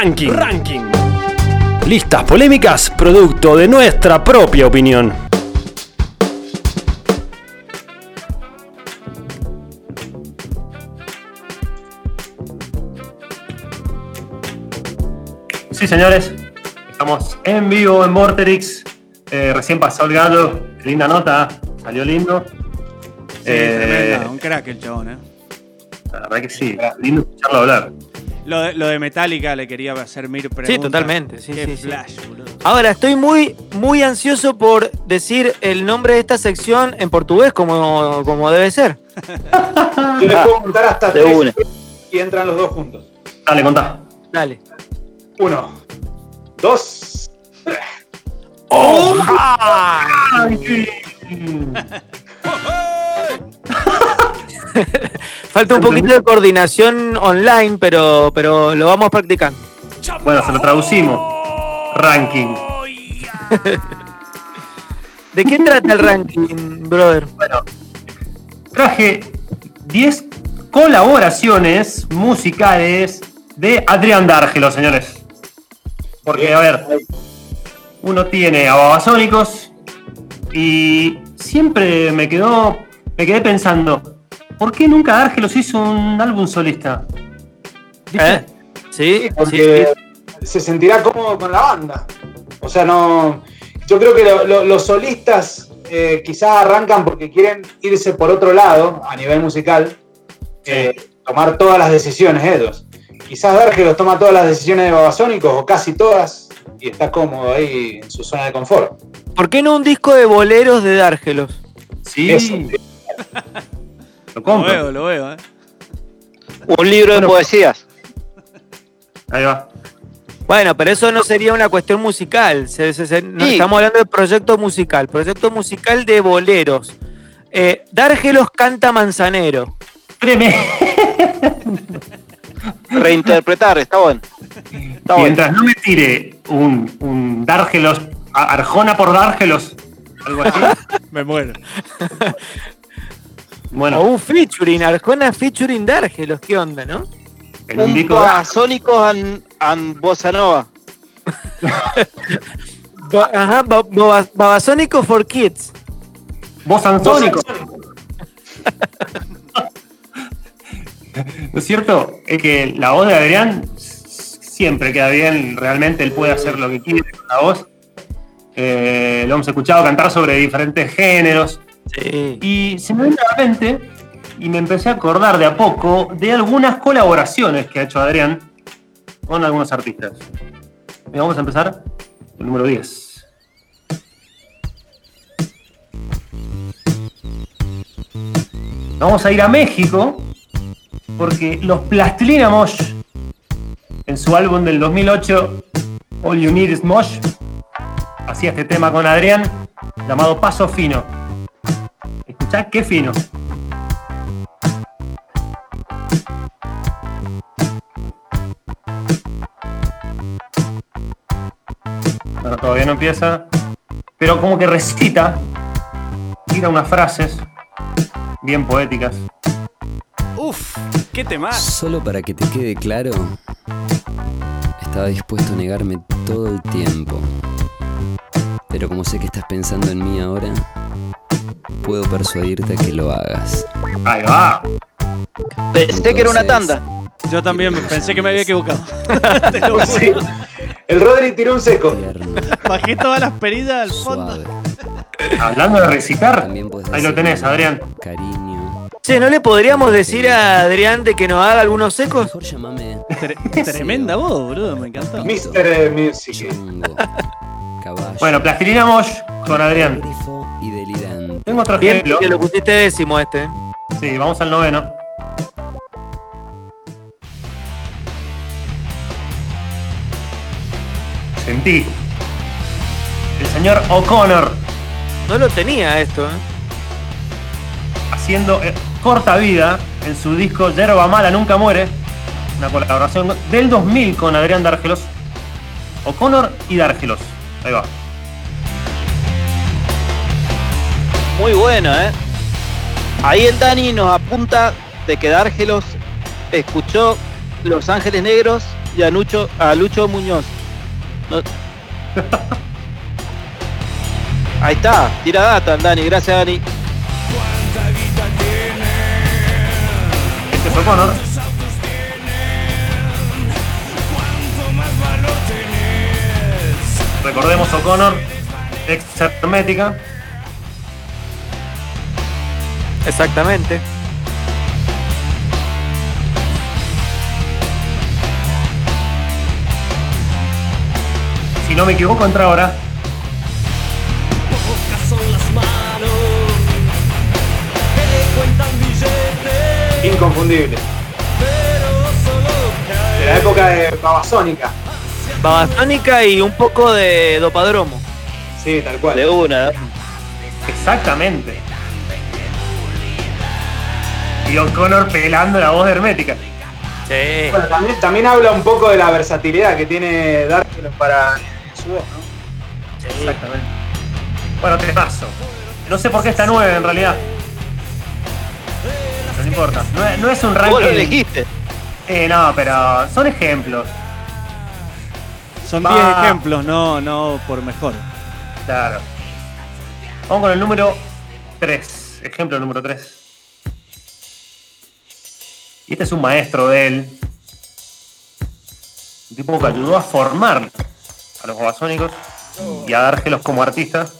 Ranking. Ranking. Listas polémicas, producto de nuestra propia opinión. Sí, señores, estamos en vivo en Vorterix. Eh, recién pasó el gato, linda nota, salió lindo. Sí, Eh, tremenda, un crack el chabón, ¿eh? La verdad que sí, lindo escucharlo hablar. Lo de, lo de Metallica le quería hacer mil preguntas. Sí, totalmente, sí, Qué sí, sí. boludo. Ahora, estoy muy, muy ansioso por decir el nombre de esta sección en portugués como, como debe ser. Yo les puedo contar hasta De tres una. y entran los dos juntos. Dale, contá. Dale. Uno, dos. Falta un poquito de coordinación online, pero, pero lo vamos practicando. Bueno, se lo traducimos. Ranking. ¿De qué trata el ranking, brother? Traje 10 colaboraciones musicales de Adrián D'Argelo, señores. Porque, a ver, uno tiene a Babasónicos y siempre me quedó, me quedé pensando, ¿por qué nunca D'Argelos hizo un álbum solista? ¿Viste? ¿Eh? Sí, sí, Porque se sentirá cómodo con la banda. O sea, no. Yo creo que lo- lo- los solistas eh, quizás arrancan porque quieren irse por otro lado a nivel musical, eh, tomar todas las decisiones ellos. Quizás Dargelos toma todas las decisiones de Babasónicos o casi todas y está cómodo ahí en su zona de confort. ¿Por qué no un disco de boleros de Dárgelos? Sí, Eso. lo veo, lo veo, ¿eh? Un libro de poesías. Ahí va. Bueno, pero eso no sería una cuestión musical. se- se- se- no, Sí. estamos hablando de proyecto musical. Proyecto musical de boleros. Eh, Dárgelos canta Manzanero. Tremendo. Reinterpretar, está bueno. Está bueno. Mientras no me tire un, un Dárgelos, a- Arjona por Dárgelos, algo así. Me muero. O Bueno, un featuring, Arjona featuring Dárgelos. ¿Qué onda, no? en un Un disco. Babasónicos and, and Bossa Nova. Ba- Ajá, Babasónico for Kids. Voz ansónico. ¿No es cierto? Es que la voz de Adrián siempre queda bien, realmente él puede hacer lo que quiere con la voz. Eh, lo hemos escuchado cantar sobre diferentes géneros. Y se me vino a la mente y me empecé a acordar de a poco de algunas colaboraciones que ha hecho Adrián con algunos artistas. Vamos a empezar con el número 10. Vamos a ir a México porque los Plastilina Mosh en su álbum del 2008 All You Need Is Mosh hacía este tema con Adrián llamado Paso Fino. Escuchá qué fino. Bueno, todavía no empieza. Pero como que recita, tira unas frases bien poéticas. Uf, qué tema. Solo para que te quede claro, estaba dispuesto a negarme todo el tiempo. Pero como sé que estás pensando en mí ahora, puedo persuadirte a que lo hagas. Ahí va. Pensé que era una tanda. Yo también pensé que me había equivocado. Te lo juro. Sí. El Rodri tiró un seco. Bajé todas las perillas al fondo. suave. Hablando de recitar, También puedes ahí lo tenés, Adrián. Cariño. Che, ¿no le podríamos decir a Adrián de que nos haga algunos secos? Mejor tremenda voz, boludo, me encantó. Mr. eh, Music. Bueno, Plastilina Mosh con Adrián. Tengo otro Bien ejemplo. que lo pusiste décimo este. Sí, vamos al noveno. Sentí. El señor O'Connor No lo tenía esto, ¿eh? haciendo eh, corta vida en su disco Yerba Mala Nunca Muere. Una colaboración del 2000 con Adrián Dárgelos. O'Connor y Dárgelos. Ahí va. Muy bueno, ¿eh? Ahí el Dani nos apunta de que Dárgelos escuchó Los Ángeles Negros y a Lucho, a Lucho Muñoz. Ahí está, tira data, Dani, gracias Dani. Este fue Connor. Recordemos O'Connor, ex hermética. Exactamente. Si no me equivoco, entra ahora. Inconfundible. De la época de Babasónica. Babasónica y un poco de dopadromo. Sí, tal cual. De una. Exactamente. Y O'Connor pelando la voz de hermética. Sí. Bueno, también, también habla un poco de la versatilidad que tiene Darkness para su voz, ¿no? Exactamente. Bueno, temazo. No sé por qué está 9 en realidad. Pero no importa. No es, no es un Vos lo ranking. elegiste. Eh, no, pero son ejemplos. Son Va. 10 ejemplos, no, no por mejor. Claro. Vamos con el número 3. Ejemplo número 3. Y este es un maestro de él. Un tipo que ayudó a formar a los babasónicos y a dárselos como artistas.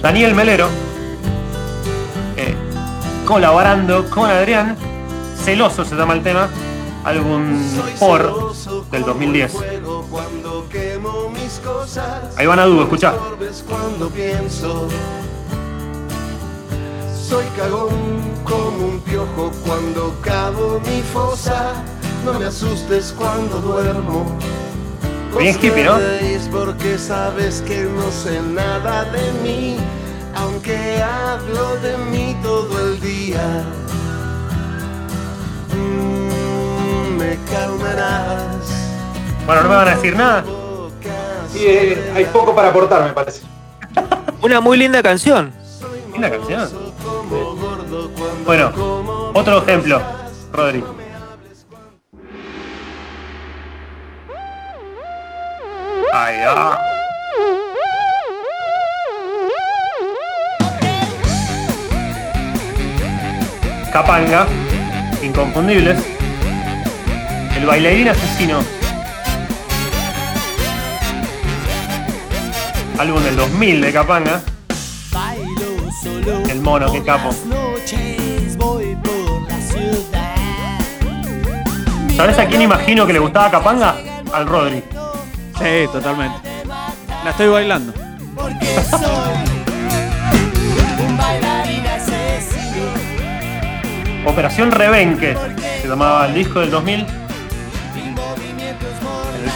Daniel Melero, eh, colaborando con Adrián, Celoso se llama el tema, álbum por del 2010. Ahí van a cuando pienso. Soy cagón como un piojo cuando cavo mi fosa. No me asustes cuando duermo. Bien hippie, ¿no? porque sabes que no sé nada de mí, aunque hablo de mí todo el día. Calmarás. Bueno, no me van a decir nada. Sí, eh, hay poco para aportar, me parece. Una muy linda canción. Linda canción. Bueno, otro ejemplo, Rodri. Ahí va. Capanga, inconfundibles. El bailarín asesino. Álbum del 2000 de Capanga. El mono, qué capo. ¿Sabes a quién imagino que le gustaba Capanga? Al Rodri. Sí, totalmente. La estoy bailando. Operación Rebenque se llamaba el disco del 2000, en el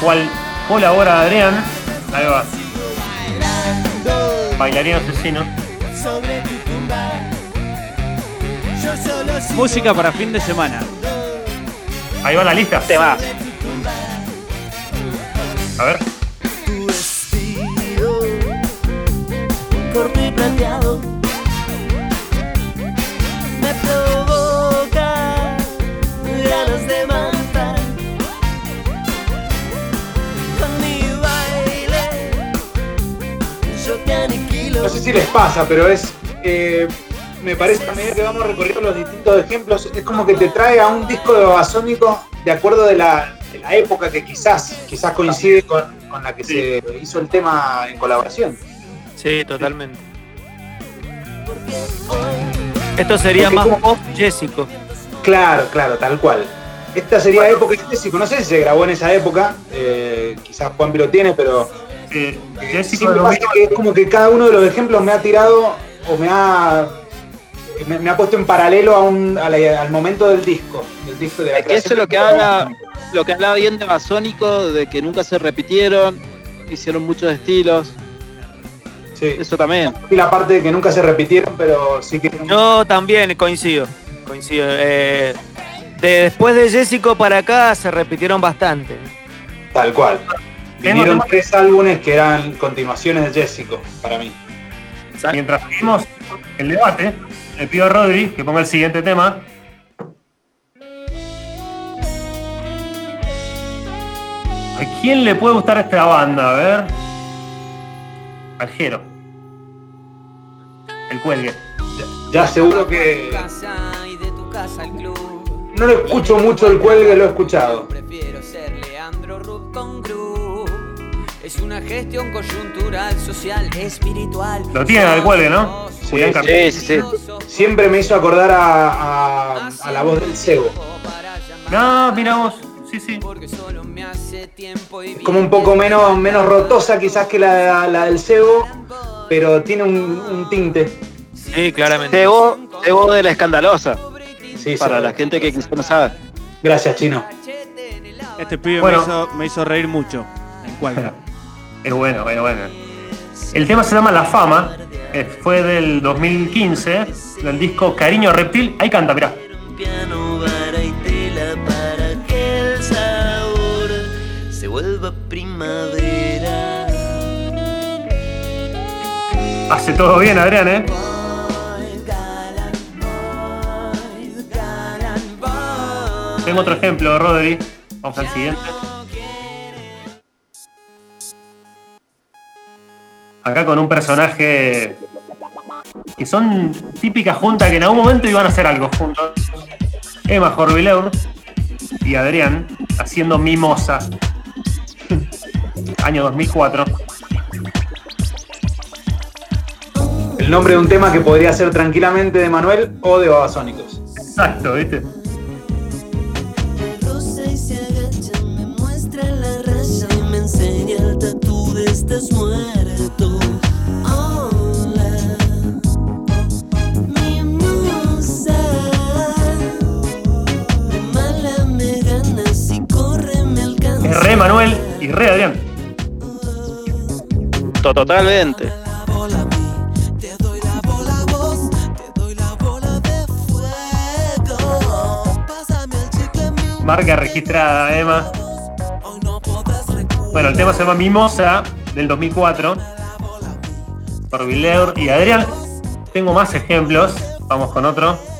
cual colabora Adrián. Ahí va. Bailarín asesino. Música para fin de semana. Ahí va la lista. Tema. A ver. plateado No sé si les pasa, pero es. eh, me parece a medida que vamos recorriendo los distintos ejemplos, es como que te trae a un disco de Babasónico de acuerdo de la, de la época que quizás, quizás coincide con, con la que se hizo el tema en colaboración. Sí, totalmente. Esto sería más pop Jessico. Claro, claro, tal cual. Esta sería época Jessico, no sé si se grabó en esa época, eh, quizás Juan lo tiene, pero Eh, sí pasa que es como que cada uno de los ejemplos me ha tirado o me ha me, me ha puesto en paralelo a un, a la- al momento del disco, del disco de la Es que eso es lo que habla, lo que hablaba bien de Basónico, de que nunca se repitieron, hicieron muchos estilos. Sí. Eso también. Y la parte de que nunca se repitieron, pero sí que Yo también coincido. Coincido. Eh, de- después de Jessico para acá se repitieron bastante. tal cual. Vinieron tres álbumes que eran continuaciones de Jessico, para mí. Mientras seguimos el debate, le pido a Rodri que ponga el siguiente tema. ¿A quién le puede gustar esta banda? A ver. Al Jero. El cuelgue. Ya seguro que no lo escucho mucho el cuelgue, lo he escuchado. Es una gestión coyuntural, social, espiritual. Lo tienen al cuelgue, ¿no? Sí, sí, sí. Siempre me hizo acordar a, a- a la voz del cebo. No, mira vos. Sí, sí. Porque solo me hace tiempo y Como un poco menos, menos rotosa quizás que la, la del cebo, pero tiene un, un tinte. Sí, claramente. Cebo, Cebo de la escandalosa. Sí, Para sí. la gente que quizás no sabe. Gracias, Chino. Este pibe Bueno. me, hizo, me hizo reír mucho. ¿En cuál? Es bueno, bueno, bueno. El tema se llama La Fama. eh, Fue del 2015, del disco Cariño Reptil. Ahí canta, mirá. piano, vara y tela para que el sabor se vuelva primavera. Hace todo bien, Adrián, ¿eh? Tengo otro ejemplo, Rodri. Vamos al siguiente. Acá con un personaje que son típicas juntas que en algún momento iban a hacer algo juntos. Emma Jorvileur y Adrián haciendo Mimosa. Año 2004. El nombre de un tema que podría ser tranquilamente de Manuel o de Babasónicos. Exacto, ¿viste? Mío, Marca registrada, Emma. Bueno, el tema se llama Mimosa, del 2004. Por Vileur y Adrián. Tengo más ejemplos. Vamos con otro.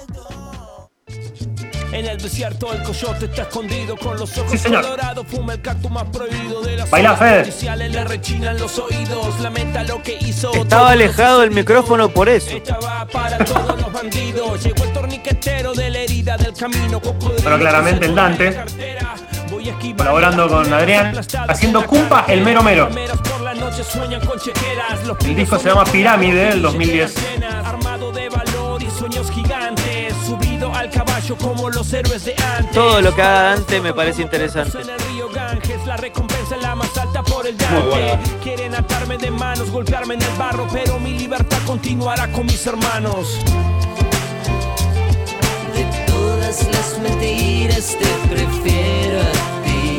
En el desierto el coyote está escondido con los ojos Sí, señor. colorados, fuma el cactus más prohibido de la Baila. Fede. Le rechinan los oídos, lamenta lo que hizo. Estaba alejado del micrófono por eso. Estaba para todos los bandidos. Llegó el torniquetero de la herida del camino. Bueno, claramente el Dante. Colaborando con Adrián, haciendo Cumpa, el mero mero. El disco se llama Pirámide, del pibes 2010. Al caballo como los héroes de antes. Todo lo que haga Dante me parece interesante. En el río Ganges, la recompensa es la más alta por el Muy Dante. bueno. Quieren atarme de manos, golpearme en el barro, pero mi libertad continuará con mis hermanos. De todas las mentiras te prefiero a ti,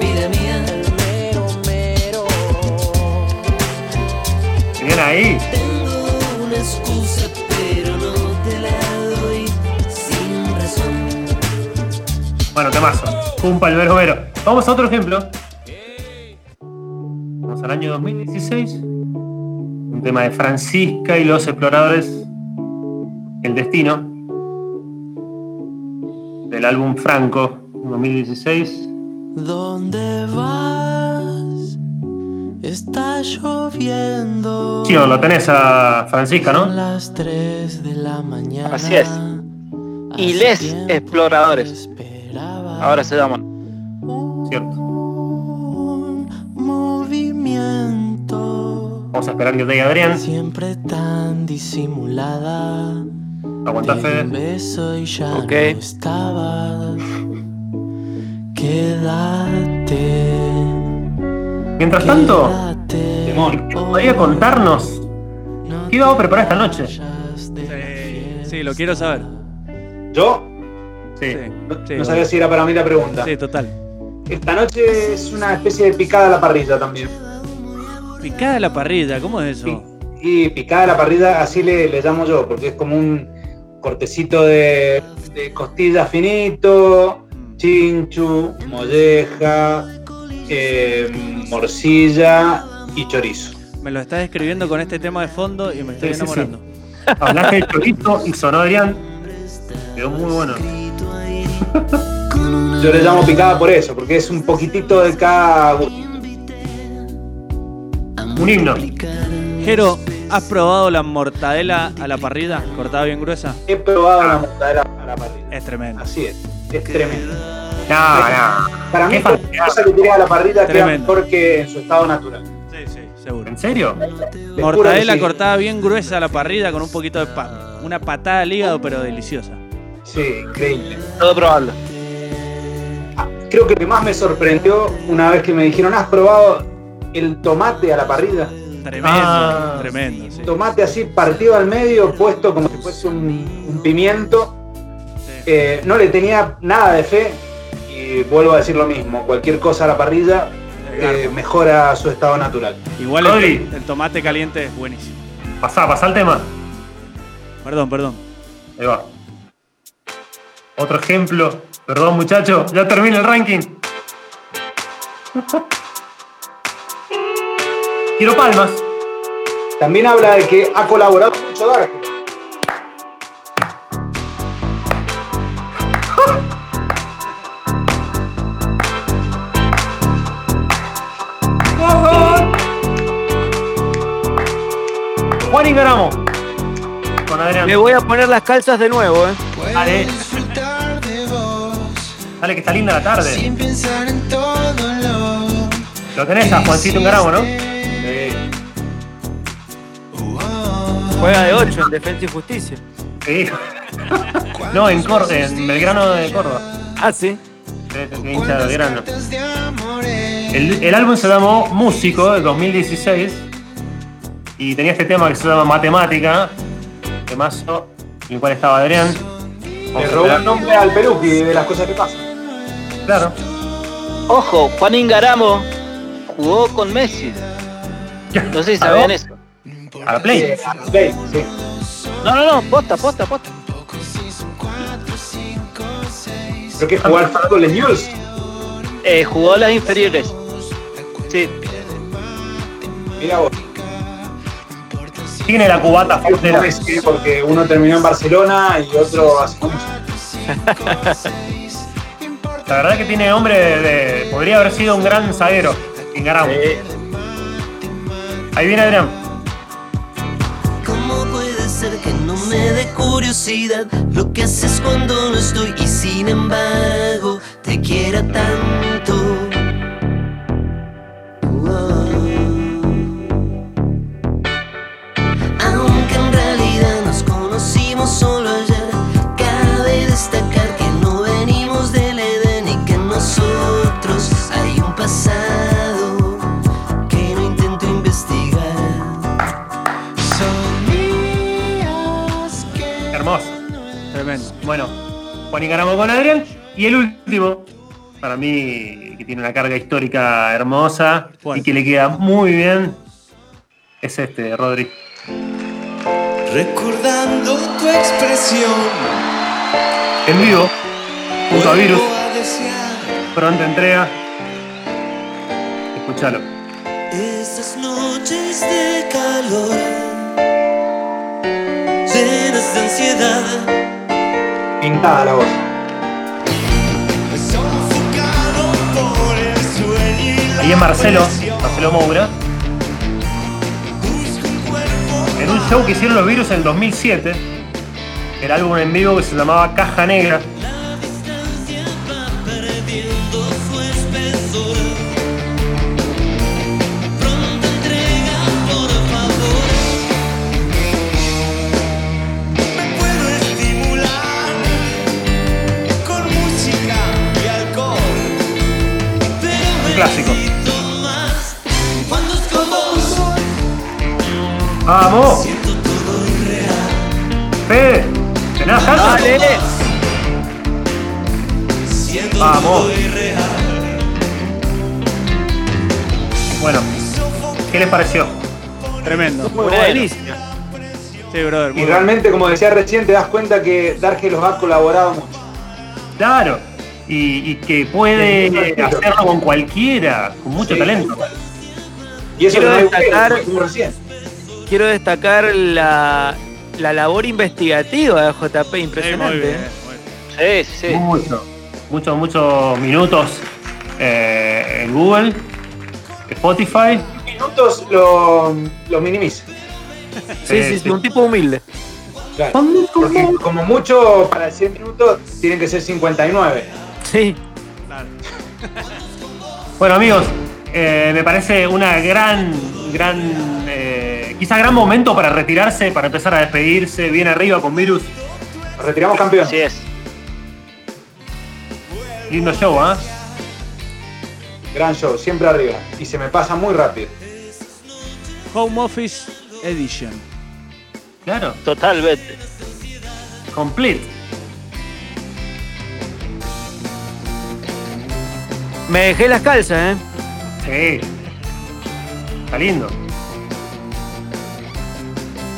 vida mía. Mero, mero. Bien ahí. Tengo una excusa, pero Bueno, temazo. Cumpa, el mero mero. Vamos a otro ejemplo. Vamos al año 2016. Un tema de Francisca y los exploradores. El destino. Del álbum Franco, 2016. ¿Dónde vas? Está lloviendo. Sí, lo tenés a Francisca, ¿no? las 3 de la mañana. Así es. Y les exploradores. Ahora se llaman. Cierto. Vamos a esperar que te diga Adrián. Siempre tan disimulada. Aguanta Fede. Ok. no estabas. Quédate. Mientras tanto, quédate. Demon. ¿podría contarnos No qué vamos a preparar esta noche? sí, lo quiero saber. Yo Sí. Sí, no, sí, no sabía si era para mí la pregunta. Sí, total. Esta noche es una especie de picada a la parrilla también. Picada la parrilla, ¿cómo es eso? Y picada a la parrilla, así le, le llamo yo, porque es como un cortecito de, de costilla finito, chinchu, molleja, eh, morcilla y chorizo. Me lo estás describiendo con este tema de fondo y me estoy Sí, sí, sí. enamorando. Hablaste de chorizo y sonó Adrián. Quedó muy bueno. Yo le llamo picada por eso, porque es un poquitito de cada gusto. Un himno. Jero, ¿has probado la mortadela a la parrilla? Cortada bien gruesa. He probado la mortadela a la parrilla. Es tremendo. Así es, es tremendo. No, no. Para mí, cualquier falsedad. cosa que tire a la parrilla queda mejor que en su estado natural. Sí, sí, seguro. ¿En serio? Mortadela cortada bien gruesa a la parrilla con un poquito de pan. Una patada al hígado, pero deliciosa. Sí, increíble. Todo probarlo. Ah, Creo que lo que más me sorprendió una vez que me dijeron, ¿has probado el tomate a la parrilla? Tremendo, Ah. tremendo, sí. Tomate así partido al medio, puesto como si fuese un, un pimiento. Sí. Eh, no le tenía nada de fe y vuelvo a decir lo mismo. Cualquier cosa a la parrilla eh, mejora su estado natural. Igual el, el tomate caliente es buenísimo. Pasá, pasá el tema. Perdón, perdón. Ahí va. Otro ejemplo. Perdón, muchachos, ya termina el ranking. Quiero palmas. También habla de que ha colaborado mucho Dark. Juan Ingaramo. Con Adrián. Me voy a poner las calzas de nuevo, ¿eh? Dale, que está linda la tarde. sin pensar en todo lo Lo tenés a Juancito Ingaramo, ¿no? Juega de 8 en Defensa y Justicia. Sí. No, en, Cor- en Belgrano de Córdoba. Ah, sí. El, el álbum se llamó Músico de 2016 y tenía este tema que se llama Matemática, temazo, en el cual estaba Adrián. Le robó el nombre al Peluqui de las cosas que pasan. Claro. Ojo, Juan Ingaramo jugó con Messi. No sé si sabían eso. A la Play. Eh, a Play, sí. No, no, no, posta, posta, posta. Creo que jugó al en News. Eh, jugó las inferiores. Sí, Mira vos. Tiene la cubata porque uno terminó en Barcelona y otro hace mucho. La verdad que tiene nombre de, de- Podría haber sido un gran zaguero. Ingaramo. Ahí viene Adrián. ¿Cómo puede ser que no me dé curiosidad lo que haces cuando no estoy y sin embargo Con Adrián. Y el último, para mí, que tiene una carga histórica hermosa ¿Cuál? y que le queda muy bien, es este, Rodri. recordando tu expresión. En vivo, junto a Virus, pronta entrega. Escuchalo. Esas noches de calor, llenas de ansiedad, Pintada la voz. Ahí en Marcelo. Marcelo Moura, en un show que hicieron los Virus en 2007, el álbum en vivo que se llamaba Caja Negra. Vamos. Bueno, ¿qué les pareció? Tremendo. Una bueno. delicia. Sí, brother. muy Y bueno. realmente, como decía recién, te das cuenta que Dargelos ha colaborado mucho. Claro. Y, y que puede Sí. hacerlo con cualquiera, con mucho Sí. talento. Y eso Quiero no destacar- recién. Quiero destacar la, la labor investigativa de JP, Sí, impresionante. muy bien, ¿eh? muy bien. Sí, sí, sí. Mucho, muchos, muchos minutos eh, en Google, Spotify. Minutos lo, lo minimiza. Sí, sí, sí, un tipo humilde. Claro. Porque como mucho para 100 minutos tienen que ser 59. Sí. Bueno amigos, eh, me parece una gran, gran, eh, quizá gran momento para retirarse, para empezar a despedirse, bien arriba con Virus. Nos retiramos campeón. Así es. Lindo show, ¿ah? Gran show, siempre arriba. Y se me pasa muy rápido. Home Office Edition. Claro, Totalmente. complete. Me dejé las calzas, ¿eh? Sí. Está lindo.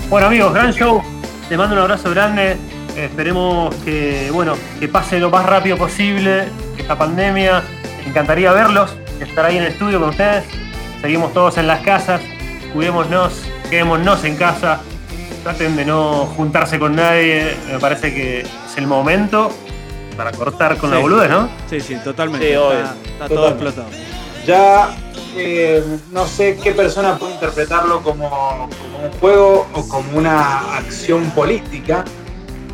Bueno amigos, gran show. Les mando un abrazo grande. Esperemos que, bueno, que pase lo más rápido posible esta pandemia. Me encantaría verlos, estar ahí en el estudio con ustedes. Seguimos todos en las casas. Cuidémonos, quedémonos en casa. Traten de no juntarse con nadie. Me parece que es el momento para cortar con la boludez, ¿no? Sí, sí, totalmente. Sí, obvio. está, está todo Totalmente. explotado. Ya eh, no sé qué persona puede interpretarlo como, como un juego o como una acción política,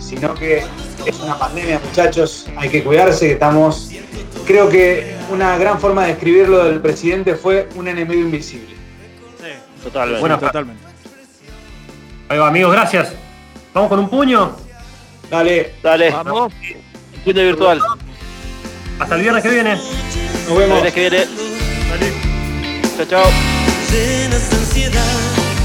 sino que es una pandemia, muchachos. Hay que cuidarse, que estamos. Creo que una gran forma de describirlo del presidente fue un enemigo invisible. Totalmente. Bueno, Totalmente. Ahí va, amigos, gracias. Vamos con un puño. Dale, Dale. Vamos. Puño virtual. Hasta el viernes que viene. nos El vemos. viernes que viene. Salud. Chao, chao.